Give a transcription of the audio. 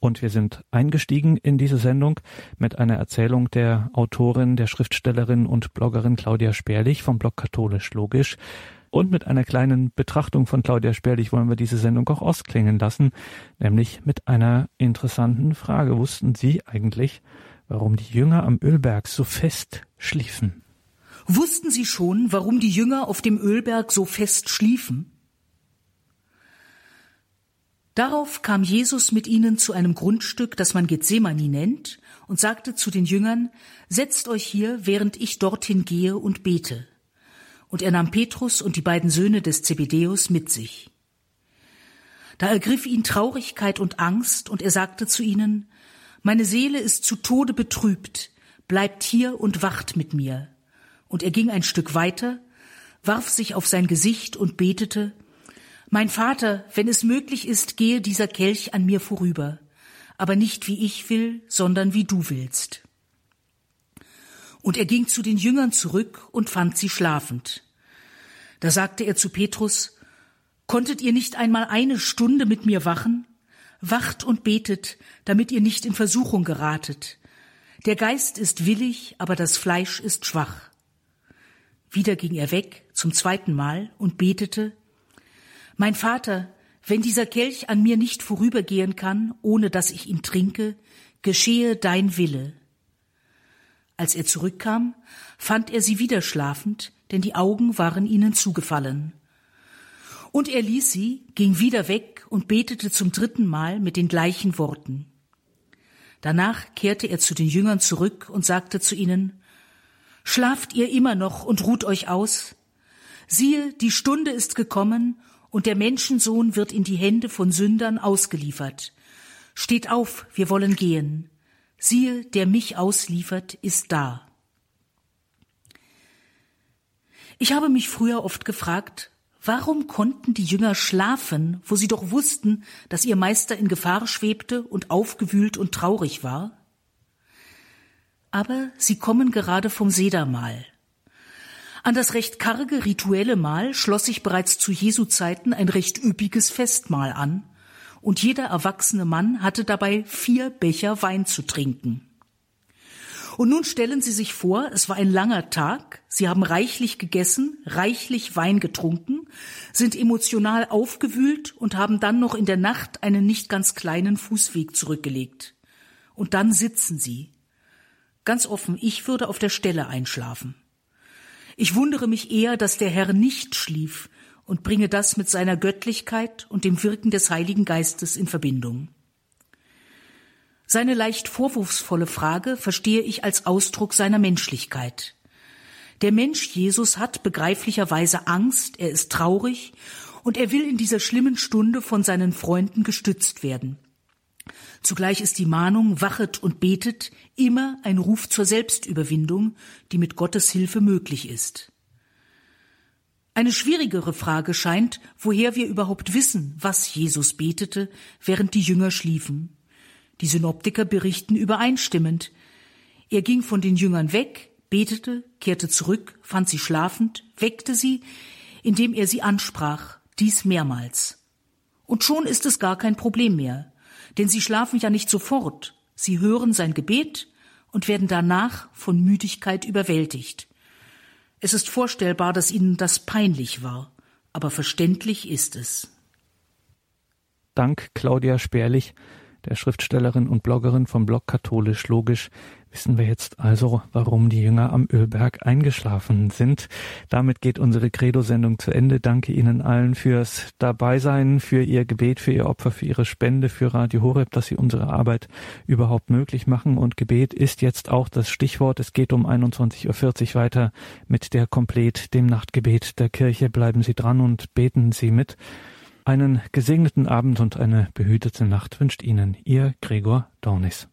Und wir sind eingestiegen in diese Sendung mit einer Erzählung der Autorin, der Schriftstellerin und Bloggerin Claudia Sperlich vom Blog Katholisch Logisch. Und mit einer kleinen Betrachtung von Claudia Sperlich wollen wir diese Sendung auch ausklingen lassen, nämlich mit einer interessanten Frage. Wussten Sie eigentlich, warum die Jünger am Ölberg so fest schliefen? Wussten Sie schon, warum die Jünger auf dem Ölberg so fest schliefen? Darauf kam Jesus mit ihnen zu einem Grundstück, das man Gethsemane nennt, und sagte zu den Jüngern, Setzt euch hier, während ich dorthin gehe und bete. Und er nahm Petrus und die beiden Söhne des Zebedeus mit sich. Da ergriff ihn Traurigkeit und Angst, und er sagte zu ihnen, Meine Seele ist zu Tode betrübt, bleibt hier und wacht mit mir. Und er ging ein Stück weiter, warf sich auf sein Gesicht und betete, mein Vater, wenn es möglich ist, gehe dieser Kelch an mir vorüber, aber nicht wie ich will, sondern wie du willst. Und er ging zu den Jüngern zurück und fand sie schlafend. Da sagte er zu Petrus, Konntet ihr nicht einmal eine Stunde mit mir wachen? Wacht und betet, damit ihr nicht in Versuchung geratet. Der Geist ist willig, aber das Fleisch ist schwach. Wieder ging er weg zum zweiten Mal und betete, mein Vater, wenn dieser Kelch an mir nicht vorübergehen kann, ohne dass ich ihn trinke, geschehe dein Wille. Als er zurückkam, fand er sie wieder schlafend, denn die Augen waren ihnen zugefallen. Und er ließ sie, ging wieder weg und betete zum dritten Mal mit den gleichen Worten. Danach kehrte er zu den Jüngern zurück und sagte zu ihnen, Schlaft ihr immer noch und ruht euch aus? Siehe, die Stunde ist gekommen, und der Menschensohn wird in die Hände von Sündern ausgeliefert. Steht auf, wir wollen gehen. Siehe, der mich ausliefert, ist da. Ich habe mich früher oft gefragt, warum konnten die Jünger schlafen, wo sie doch wussten, dass ihr Meister in Gefahr schwebte und aufgewühlt und traurig war? Aber sie kommen gerade vom Sedermahl. An das recht karge rituelle Mahl schloss sich bereits zu Jesu Zeiten ein recht üppiges Festmahl an, und jeder erwachsene Mann hatte dabei vier Becher Wein zu trinken. Und nun stellen Sie sich vor, es war ein langer Tag, Sie haben reichlich gegessen, reichlich Wein getrunken, sind emotional aufgewühlt und haben dann noch in der Nacht einen nicht ganz kleinen Fußweg zurückgelegt. Und dann sitzen Sie. Ganz offen, ich würde auf der Stelle einschlafen. Ich wundere mich eher, dass der Herr nicht schlief und bringe das mit seiner Göttlichkeit und dem Wirken des Heiligen Geistes in Verbindung. Seine leicht vorwurfsvolle Frage verstehe ich als Ausdruck seiner Menschlichkeit. Der Mensch Jesus hat begreiflicherweise Angst, er ist traurig und er will in dieser schlimmen Stunde von seinen Freunden gestützt werden. Zugleich ist die Mahnung Wachet und betet immer ein Ruf zur Selbstüberwindung, die mit Gottes Hilfe möglich ist. Eine schwierigere Frage scheint, woher wir überhaupt wissen, was Jesus betete, während die Jünger schliefen. Die Synoptiker berichten übereinstimmend. Er ging von den Jüngern weg, betete, kehrte zurück, fand sie schlafend, weckte sie, indem er sie ansprach, dies mehrmals. Und schon ist es gar kein Problem mehr. Denn sie schlafen ja nicht sofort, sie hören sein Gebet und werden danach von Müdigkeit überwältigt. Es ist vorstellbar, dass ihnen das peinlich war, aber verständlich ist es. Dank Claudia Sperlich, der Schriftstellerin und Bloggerin vom Blog Katholisch Logisch, Wissen wir jetzt also, warum die Jünger am Ölberg eingeschlafen sind. Damit geht unsere Credo-Sendung zu Ende. Danke Ihnen allen fürs Dabeisein, für Ihr Gebet, für Ihr Opfer, für Ihre Spende, für Radio Horeb, dass Sie unsere Arbeit überhaupt möglich machen. Und Gebet ist jetzt auch das Stichwort. Es geht um 21.40 Uhr weiter mit der Komplett, dem Nachtgebet der Kirche. Bleiben Sie dran und beten Sie mit. Einen gesegneten Abend und eine behütete Nacht wünscht Ihnen Ihr Gregor Dornis.